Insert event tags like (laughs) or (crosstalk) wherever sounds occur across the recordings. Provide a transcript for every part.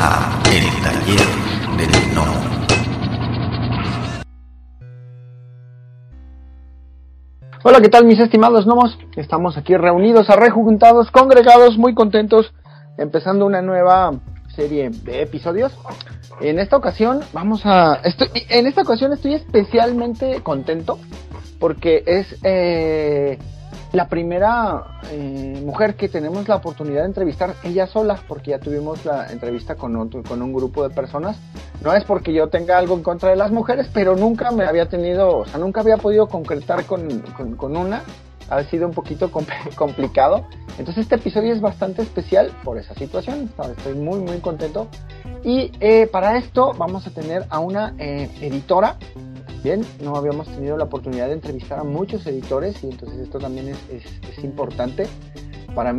a El Taller del No. Hola, ¿qué tal mis estimados gnomos? Estamos aquí reunidos, arrejuntados, congregados, muy contentos, empezando una nueva serie de episodios. En esta ocasión vamos a... Estoy, en esta ocasión estoy especialmente contento porque es eh, la primera eh, mujer que tenemos la oportunidad de entrevistar ella sola, porque ya tuvimos la entrevista con, otro, con un grupo de personas. No es porque yo tenga algo en contra de las mujeres, pero nunca me había tenido, o sea, nunca había podido concretar con, con, con una. Ha sido un poquito (laughs) complicado. Entonces este episodio es bastante especial por esa situación. Estoy muy, muy contento. Y eh, para esto vamos a tener a una eh, editora Bien, no habíamos tenido la oportunidad de entrevistar a muchos editores y entonces esto también es, es, importante para,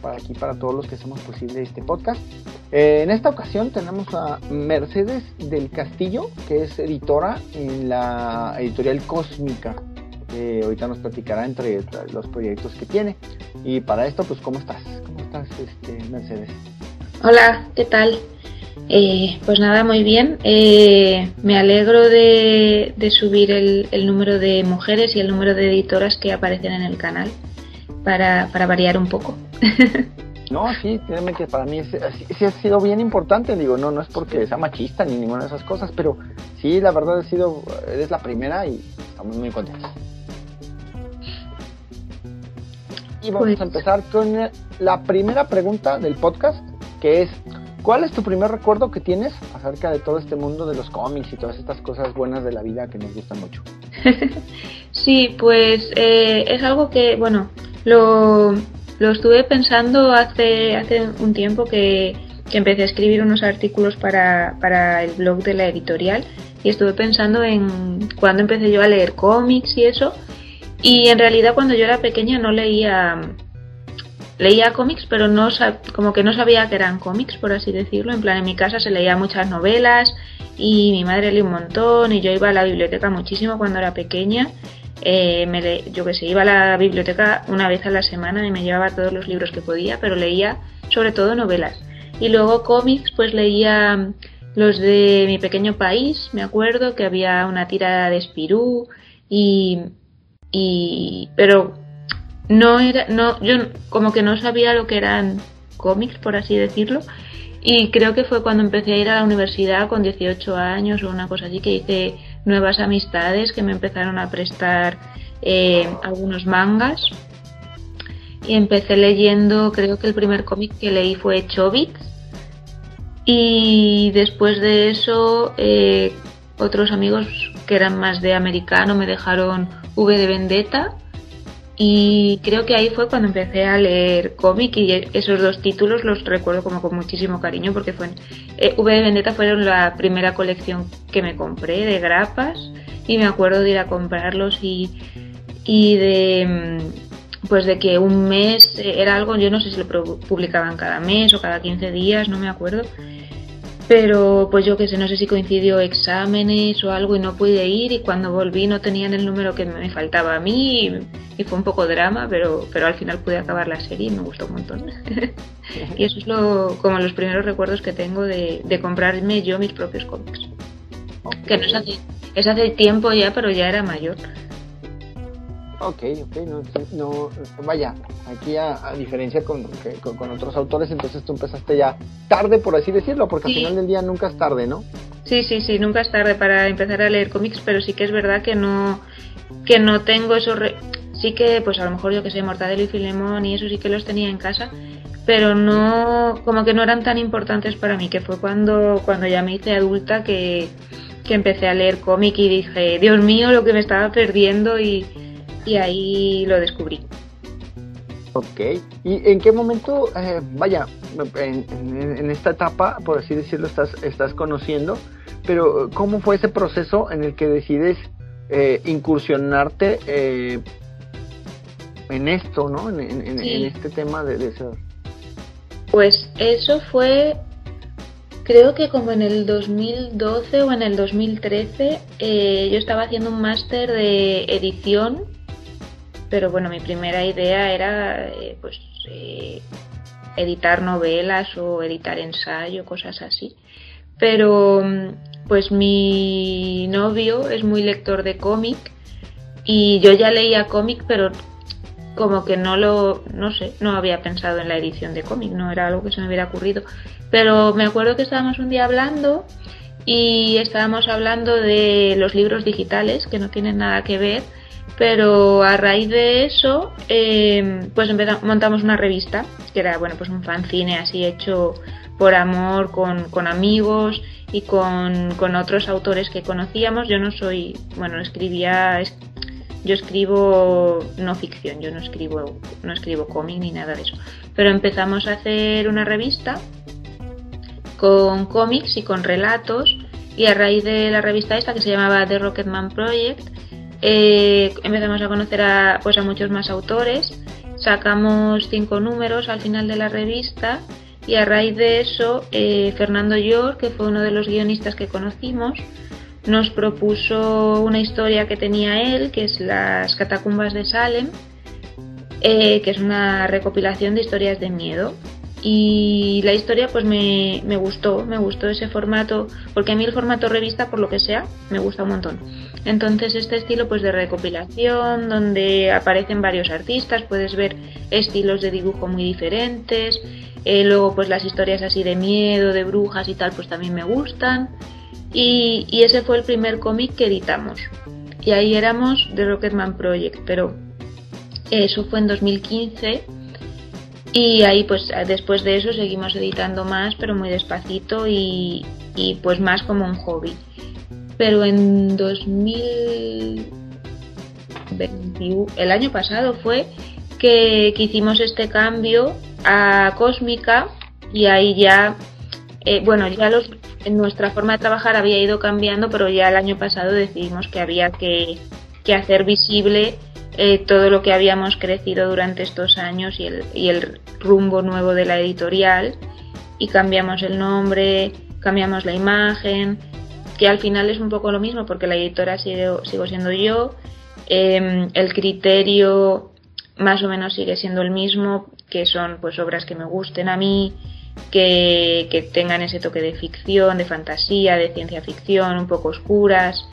para, aquí, para todos los que hacemos posible este podcast. Eh, en esta ocasión tenemos a Mercedes del Castillo, que es editora en la editorial Cósmica. Eh, ahorita nos platicará entre los proyectos que tiene. Y para esto, pues, ¿cómo estás? ¿Cómo estás, este, Mercedes? Hola, ¿qué tal? Eh, pues nada, muy bien. Eh, me alegro de, subir el, número de mujeres y el número de editoras que aparecen en el canal para, variar un poco. (laughs) No, sí, créeme que para mí sí, ha sido bien importante, digo, no, no es porque sea machista ni ninguna de esas cosas, pero sí, la verdad ha sido, eres la primera y estamos muy contentos. Y vamos pues a empezar con la primera pregunta del podcast, que es, ¿Cuál es tu primer recuerdo que tienes acerca de todo este mundo de los cómics y todas estas cosas buenas de la vida que nos gustan mucho? (laughs) sí, pues eh, es algo que, bueno, lo, lo estuve pensando hace, hace un tiempo que, que empecé a escribir unos artículos para, para el blog de la editorial y estuve pensando en cuando empecé yo a leer cómics y eso. Y en realidad cuando yo era pequeña no leía leía cómics, pero no como que no sabía que eran cómics, por así decirlo. En plan, en mi casa se leía muchas novelas y mi madre leía un montón y yo iba a la biblioteca muchísimo cuando era pequeña. Eh, yo que sé, iba a la biblioteca una vez a la semana y me llevaba todos los libros que podía, pero leía sobre todo novelas. Y luego cómics, pues leía los de mi pequeño país, me acuerdo que había una tira de Spirú y pero no era, no, yo como que no sabía lo que eran cómics, por así decirlo. Y creo que fue cuando empecé a ir a la universidad con 18 años o una cosa así, que hice nuevas amistades que me empezaron a prestar eh, algunos mangas. Y empecé leyendo, creo que el primer cómic que leí fue Chobits. Y después de eso, eh, otros amigos que eran más de americano me dejaron V de Vendetta y creo que ahí fue cuando empecé a leer cómic y esos dos títulos los recuerdo como con muchísimo cariño porque fue eh, V de Vendetta fueron la primera colección que me compré de grapas y me acuerdo de ir a comprarlos y, y de mm, pues de que un mes era algo, yo no sé si lo publicaban cada mes o cada 15 días, no me acuerdo, pero pues yo que sé, no sé si coincidió exámenes o algo y no pude ir y cuando volví no tenían el número que me faltaba a mí y, fue un poco drama, pero, pero al final pude acabar la serie y me gustó un montón. (laughs) y eso es lo, como los primeros recuerdos que tengo de, comprarme yo mis propios cómics. Que no es hace, es hace tiempo ya, pero ya era mayor. Ok, ok, no, no vaya, aquí a, diferencia con, con, otros autores, entonces tú empezaste ya tarde, por así decirlo, porque al final del día nunca es tarde, ¿no? Sí, sí, sí, nunca es tarde para empezar a leer cómics, pero sí que es verdad que no, que no tengo esos... Sí que, pues a lo mejor yo que sé, Mortadelo y Filemón y eso sí que los tenía en casa, pero no, como que no eran tan importantes para mí, que fue cuando, cuando ya me hice adulta que, que empecé a leer cómic y dije, Dios mío, lo que me estaba perdiendo y y ahí lo descubrí. Ok, ¿y en qué momento, eh, vaya, en, esta etapa, por así decirlo, estás, estás conociendo, pero cómo fue ese proceso en el que decides eh, incursionarte eh, en esto, ¿no? En, este tema de, de, ser. Pues eso fue, creo que como en el 2012 o en el 2013, yo estaba haciendo un máster de edición pero bueno, mi primera idea era eh, pues eh, editar novelas o editar ensayo, cosas así. Pero pues mi novio es muy lector de cómic y yo ya leía cómic, pero como que no lo, no sé, no había pensado en la edición de cómic, no era algo que se me hubiera ocurrido. Pero me acuerdo que estábamos un día hablando y estábamos hablando de los libros digitales, que no tienen nada que ver, pero a raíz de eso, em, pues montamos una revista, que era, bueno, pues un fanzine así hecho por amor, con, con amigos y con, con, otros autores que conocíamos. Yo no soy, bueno, escribía, yo escribo no ficción, yo no escribo, no escribo cómic ni nada de eso. Pero empezamos a hacer una revista con cómics y con relatos y a raíz de la revista esta que se llamaba The Rocketman Project eh, empezamos a conocer a, pues a muchos más autores sacamos cinco números al final de la revista y a raíz de eso eh, Fernando York que fue uno de los guionistas que conocimos nos propuso una historia que tenía él que es las catacumbas de Salem eh, que es una recopilación de historias de miedo y la historia pues me, me, gustó, me gustó ese formato, porque a mí el formato revista, por lo que sea, me gusta un montón. Entonces este estilo pues de recopilación, donde aparecen varios artistas, puedes ver estilos de dibujo muy diferentes, eh, luego pues las historias así de miedo, de brujas y tal, pues también me gustan. Y, y ese fue el primer cómic que editamos. Y ahí éramos The Rocketman Project, pero eso fue en 2015 y ahí pues después de eso seguimos editando más, pero muy despacito y, pues más como un hobby. Pero en 2021, el año pasado fue que, hicimos este cambio a Cósmica y ahí ya, eh, bueno, ya nuestra forma de trabajar había ido cambiando, pero ya el año pasado decidimos que había que, que hacer visible eh, todo lo que habíamos crecido durante estos años y el, y el rumbo nuevo de la editorial. Y cambiamos el nombre, cambiamos la imagen, que al final es un poco lo mismo porque la editora sigo, sigo siendo yo, em, el criterio más o menos sigue siendo el mismo, que son pues obras que me gusten a mí, que, que tengan ese toque de ficción, de fantasía, de ciencia ficción, un poco oscuras,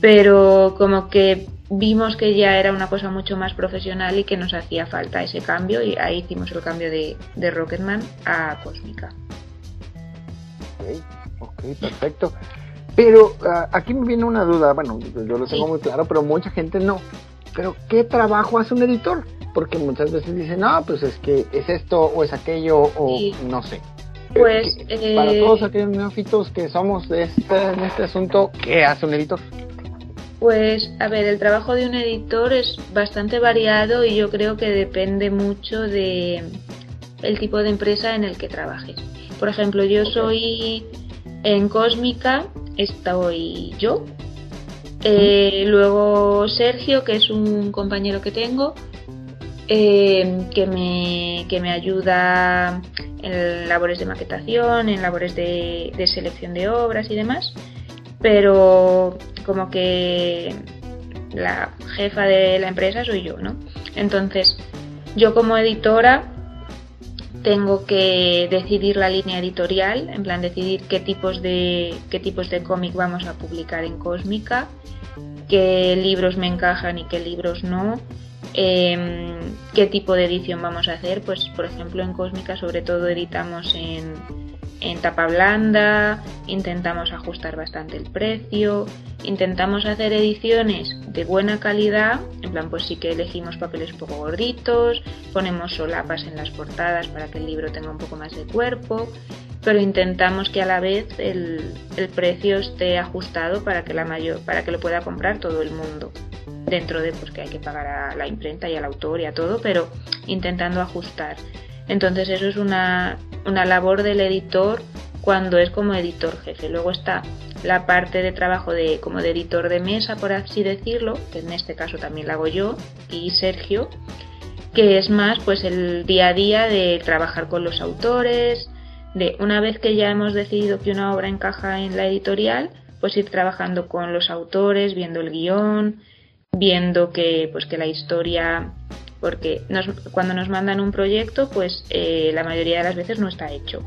pero como que vimos que ya era una cosa mucho más profesional y que nos hacía falta ese cambio y ahí hicimos el cambio de, de Rocketman a Cósmica. Ok, perfecto. Pero ah, aquí me viene una duda, bueno, yo lo tengo muy claro, pero mucha gente no. Pero ¿qué trabajo hace un editor? Porque muchas veces dicen, no, pues es que es esto o es aquello o no sé. Pues para eh, todos aquellos neófitos que somos de este, en este asunto, ¿qué hace un editor? Pues, a ver, el trabajo de un editor es bastante variado y yo creo que depende mucho de el tipo de empresa en el que trabajes. Por ejemplo, yo soy en Cósmica, estoy yo. Eh, luego Sergio, que es un compañero que tengo, eh, que, me, que me ayuda en labores de maquetación, en labores de, de selección de obras y demás. Pero como que la jefa de la empresa soy yo, ¿no? Entonces, yo como editora tengo que decidir la línea editorial, en plan decidir qué tipos de qué tipos de cómic vamos a publicar en Cósmica, qué libros me encajan y qué libros no, em, qué tipo de edición vamos a hacer. Pues, por ejemplo, en Cósmica sobre todo editamos en en tapa blanda, intentamos ajustar bastante el precio, intentamos hacer ediciones de buena calidad, en plan pues sí que elegimos papeles poco gorditos, ponemos solapas en las portadas para que el libro tenga un poco más de cuerpo, pero intentamos que a la vez el, precio esté ajustado para que la mayor, para que lo pueda comprar todo el mundo dentro de pues que hay que pagar a la imprenta y al autor y a todo, pero intentando ajustar. Entonces eso es una, una labor del editor cuando es como editor jefe. Luego está la parte de trabajo de como de editor de mesa, por así decirlo, que en este caso también la hago yo y Sergio, que es más pues el día a día de trabajar con los autores, de una vez que ya hemos decidido que una obra encaja en la editorial, pues ir trabajando con los autores, viendo el guion, viendo que pues que la historia porque cuando nos mandan un proyecto, pues eh, la mayoría de las veces no está hecho.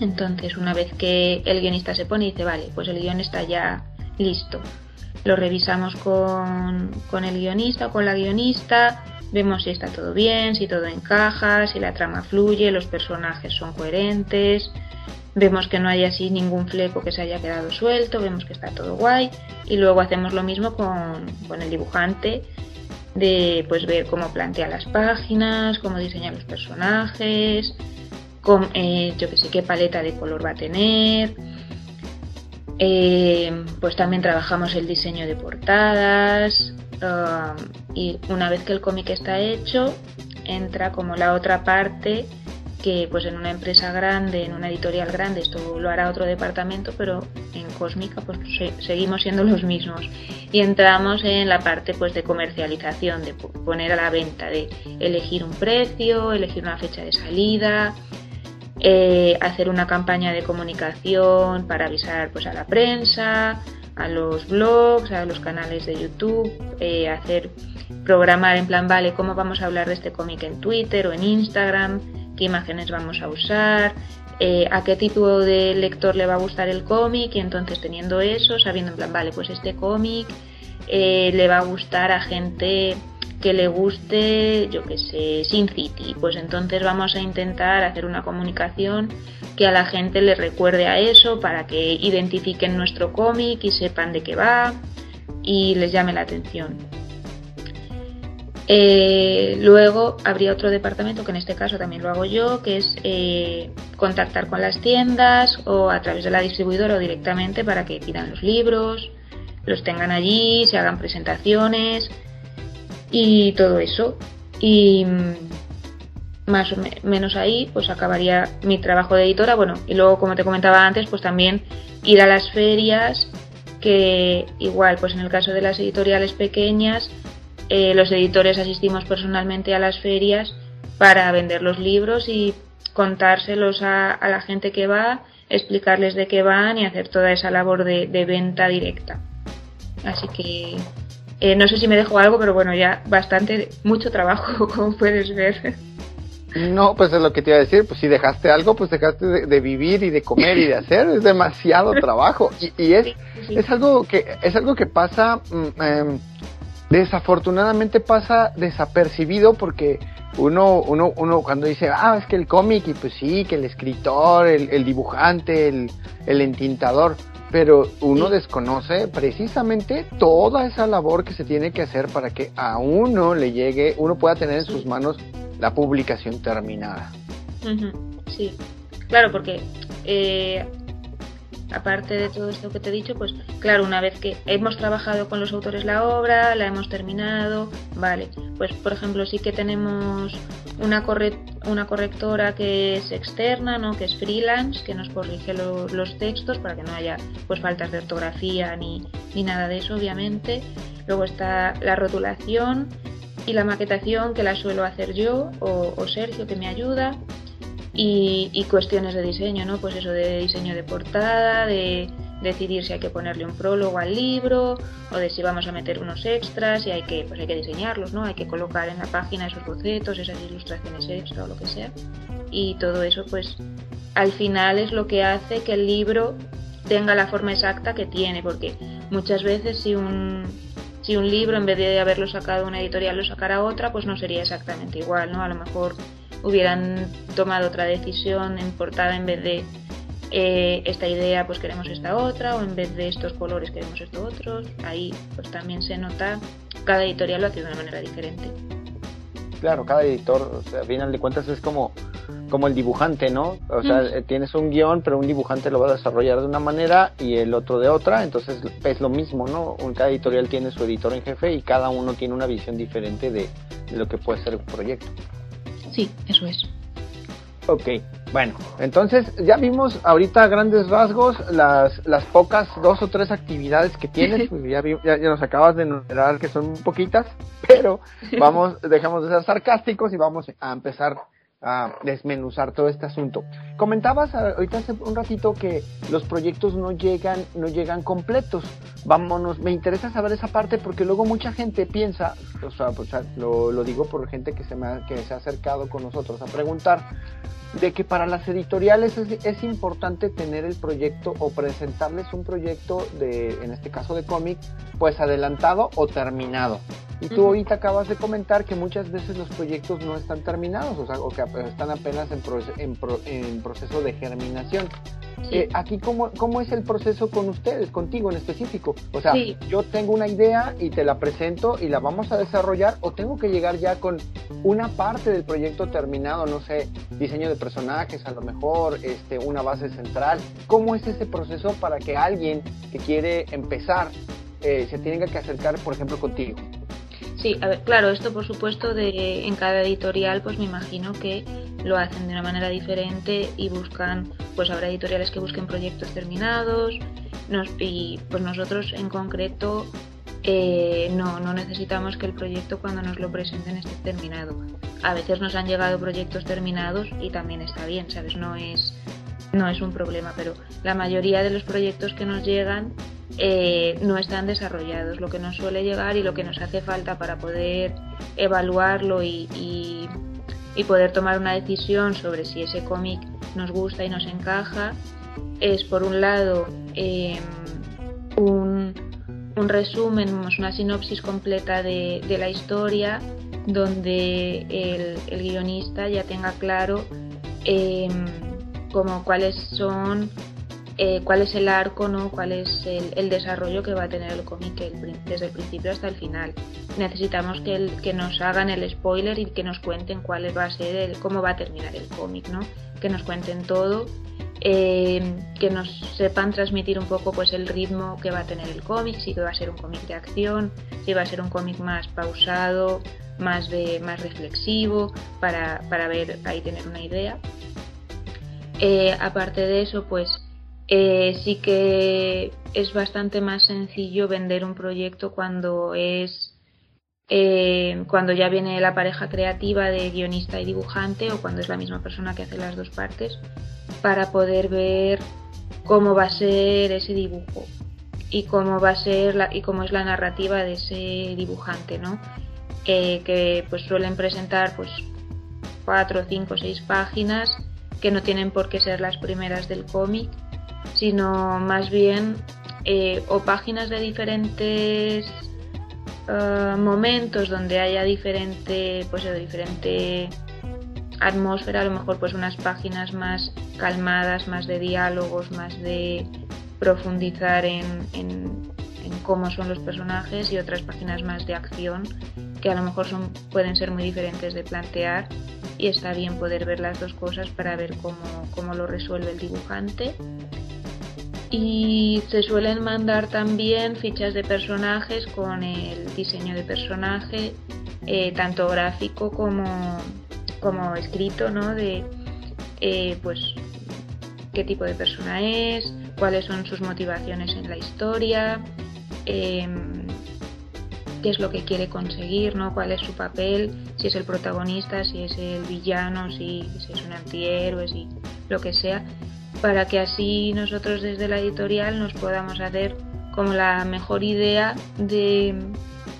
Entonces, una vez que el guionista se pone y dice, vale, pues el guion está ya listo, lo revisamos con, con el guionista o con la guionista, vemos si está todo bien, si todo encaja, si la trama fluye, los personajes son coherentes, vemos que no hay así ningún fleco que se haya quedado suelto, vemos que está todo guay y luego hacemos lo mismo con, con el dibujante de pues ver cómo plantea las páginas, cómo diseña los personajes, eh, yo que sé qué paleta de color va a tener. Eh, pues también trabajamos el diseño de portadas um, y una vez que el cómic está hecho entra como la otra parte que pues en una empresa grande, en una editorial grande, esto lo hará otro departamento, pero en Cósmica pues seguimos siendo los mismos. Y entramos en la parte pues de comercialización, de poner a la venta, de elegir un precio, elegir una fecha de salida, eh, hacer una campaña de comunicación para avisar pues a la prensa, a los blogs, a los canales de YouTube, eh, hacer programar en plan, vale, cómo vamos a hablar de este cómic en Twitter o en Instagram, qué imágenes vamos a usar, eh, a qué tipo de lector le va a gustar el cómic y entonces teniendo eso, sabiendo en plan, vale, pues este cómic le va a gustar a gente que le guste, yo que sé, Sin City, pues entonces vamos a intentar hacer una comunicación que a la gente le recuerde a eso para que identifiquen nuestro cómic y sepan de qué va y les llame la atención. Eh, luego habría otro departamento, que en este caso también lo hago yo, que es eh, contactar con las tiendas o a través de la distribuidora o directamente para que pidan los libros, los tengan allí, se hagan presentaciones y todo eso. Y mm, más o menos ahí pues acabaría mi trabajo de editora. Bueno, y luego como te comentaba antes, pues también ir a las ferias, que igual pues en el caso de las editoriales pequeñas, eh, los editores asistimos personalmente a las ferias para vender los libros y contárselos a, la gente que va, explicarles de qué van y hacer toda esa labor de, venta directa. Así que eh, no sé si me dejo algo, pero bueno, ya bastante, mucho trabajo, (laughs) como puedes ver. No, pues es lo que te iba a decir, pues si dejaste algo, pues dejaste de, vivir y de comer y de (laughs) hacer, es demasiado trabajo. Y, es, es algo que, es algo que pasa, mm, em, desafortunadamente pasa desapercibido porque uno, uno, uno cuando dice, ah, es que el cómic, y pues sí, que el escritor, el, dibujante, el, el, entintador, pero uno desconoce precisamente toda esa labor que se tiene que hacer para que a uno le llegue, uno pueda tener en sus manos la publicación terminada. Sí, claro, porque eh, aparte de todo esto que te he dicho, pues claro, una vez que hemos trabajado con los autores la obra, la hemos terminado, vale, pues por ejemplo sí que tenemos una, una correctora que es externa, ¿no? que es freelance, que nos corrige los textos para que no haya pues faltas de ortografía ni, ni nada de eso, obviamente. Luego está la rotulación y la maquetación que la suelo hacer yo o, Sergio que me ayuda y, cuestiones de diseño, ¿no? Pues eso de diseño de portada, de decidir si hay que ponerle un prólogo al libro o de si vamos a meter unos extras y hay que, pues hay que diseñarlos, ¿no? Hay que colocar en la página esos bocetos, esas ilustraciones extra o lo que sea. Y todo eso, pues al final es lo que hace que el libro tenga la forma exacta que tiene, porque muchas veces si un, si un libro en vez de haberlo sacado una editorial lo sacara otra, pues no sería exactamente igual, ¿no? A lo mejor hubieran tomado otra decisión en portada en vez de eh, esta idea pues queremos esta otra o en vez de estos colores queremos estos otros ahí pues también se nota cada editorial lo hace de una manera diferente. Claro cada editor o sea, a final de cuentas es como como el dibujante no o sea tienes un guion pero un dibujante lo va a desarrollar de una manera y el otro de otra entonces es lo mismo no cada editorial tiene su editor en jefe y cada uno tiene una visión diferente de, de lo que puede ser un proyecto. Sí, eso es. Ok, bueno, entonces ya vimos ahorita a grandes rasgos las, las pocas dos o tres actividades que tienes, (laughs) pues ya, ya, nos acabas de enumerar que son poquitas, pero (laughs) vamos, dejamos de ser sarcásticos y vamos a empezar a desmenuzar todo este asunto. Comentabas ahorita hace un ratito que los proyectos no llegan, no llegan completos. vámonos, me interesa saber esa parte porque luego mucha gente piensa, o sea, pues, lo, lo, digo por gente que se, me que se ha acercado con nosotros a preguntar, de que para las editoriales es, importante tener el proyecto o presentarles un proyecto de, en este caso de cómic, pues adelantado o terminado. Y tú ahorita acabas de comentar que muchas veces los proyectos no están terminados, o sea, o que están apenas en, en, en proceso de germinación. Eh, aquí, ¿cómo, ¿cómo es el proceso con ustedes, contigo en específico? O sea, yo tengo una idea y te la presento y la vamos a desarrollar o tengo que llegar ya con una parte del proyecto terminado, no sé, diseño de personajes, a lo mejor este, una base central. ¿Cómo es ese proceso para que alguien que quiere empezar eh, se tenga que acercar, por ejemplo, contigo? Sí, a ver, claro, esto por supuesto de en cada editorial, pues me imagino que lo hacen de una manera diferente y buscan, pues habrá editoriales que busquen proyectos terminados nos, y pues nosotros en concreto eh, no, no necesitamos que el proyecto cuando nos lo presenten esté terminado. A veces nos han llegado proyectos terminados y también está bien, ¿sabes? No es, no es un problema, pero la mayoría de los proyectos que nos llegan eh, no están desarrollados. Lo que nos suele llegar y lo que nos hace falta para poder evaluarlo y, poder tomar una decisión sobre si ese cómic nos gusta y nos encaja es, por un lado, em, un, resumen, una sinopsis completa de, la historia donde el, el, guionista ya tenga claro eh, como cuáles son eh, cuál es el arco, ¿no? cuál es el, desarrollo que va a tener el cómic desde el principio hasta el final. Necesitamos que, el, que nos hagan el spoiler y que nos cuenten cuál va a ser el, cómo va a terminar el cómic, ¿no? que nos cuenten todo, eh, que nos sepan transmitir un poco pues el ritmo que va a tener el cómic, si va a ser un cómic de acción, si va a ser un cómic más pausado, más de más reflexivo, para, para ver ahí tener una idea. Eh, aparte de eso, pues eh, sí que es bastante más sencillo vender un proyecto cuando es eh, cuando ya viene la pareja creativa de guionista y dibujante o cuando es la misma persona que hace las dos partes para poder ver cómo va a ser ese dibujo y cómo va a ser la, y cómo es la narrativa de ese dibujante, ¿no? Eh, que pues suelen presentar pues cuatro, cinco, seis páginas que no tienen por qué ser las primeras del cómic sino más bien eh, o páginas de diferentes eh, momentos donde haya diferente, pues diferente atmósfera, a lo mejor pues unas páginas más calmadas, más de diálogos, más de profundizar en, en, cómo son los personajes y otras páginas más de acción que a lo mejor son, pueden ser muy diferentes de plantear y está bien poder ver las dos cosas para ver cómo, cómo lo resuelve el dibujante y se suelen mandar también fichas de personajes con el diseño de personaje, eh, tanto gráfico como, como escrito, ¿no? De eh, pues qué tipo de persona es, cuáles son sus motivaciones en la historia, em, qué es lo que quiere conseguir, ¿no? cuál es su papel, si es el protagonista, si es el villano, si, es un antihéroe, si lo que sea para que así nosotros desde la editorial nos podamos hacer como la mejor idea de,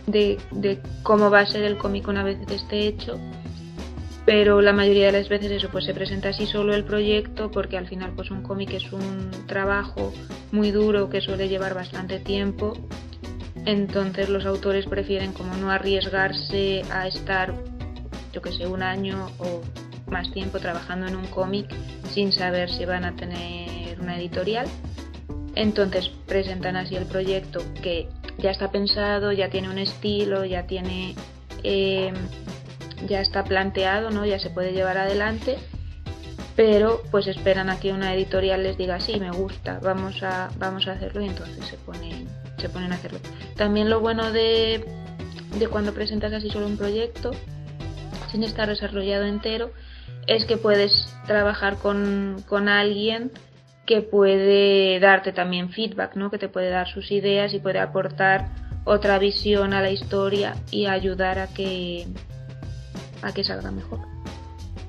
de, cómo va a ser el cómic una vez esté hecho. Pero la mayoría de las veces eso pues se presenta así solo el proyecto porque al final pues un cómic es un trabajo muy duro que suele llevar bastante tiempo entonces los autores prefieren como no arriesgarse a estar yo que sé un año o más tiempo trabajando en un cómic sin saber si van a tener una editorial. Entonces presentan así el proyecto que ya está pensado, ya tiene un estilo, ya tiene eh, ya está planteado, ¿no? Ya se puede llevar adelante, pero pues esperan a que una editorial les diga sí, me gusta, vamos a, vamos a hacerlo y entonces se ponen, se ponen a hacerlo. También lo bueno de, de cuando presentas así solo un proyecto, sin estar desarrollado entero, es que puedes trabajar con, con alguien que puede darte también feedback, ¿no? que te puede dar sus ideas y puede aportar otra visión a la historia y ayudar a que, a que salga mejor.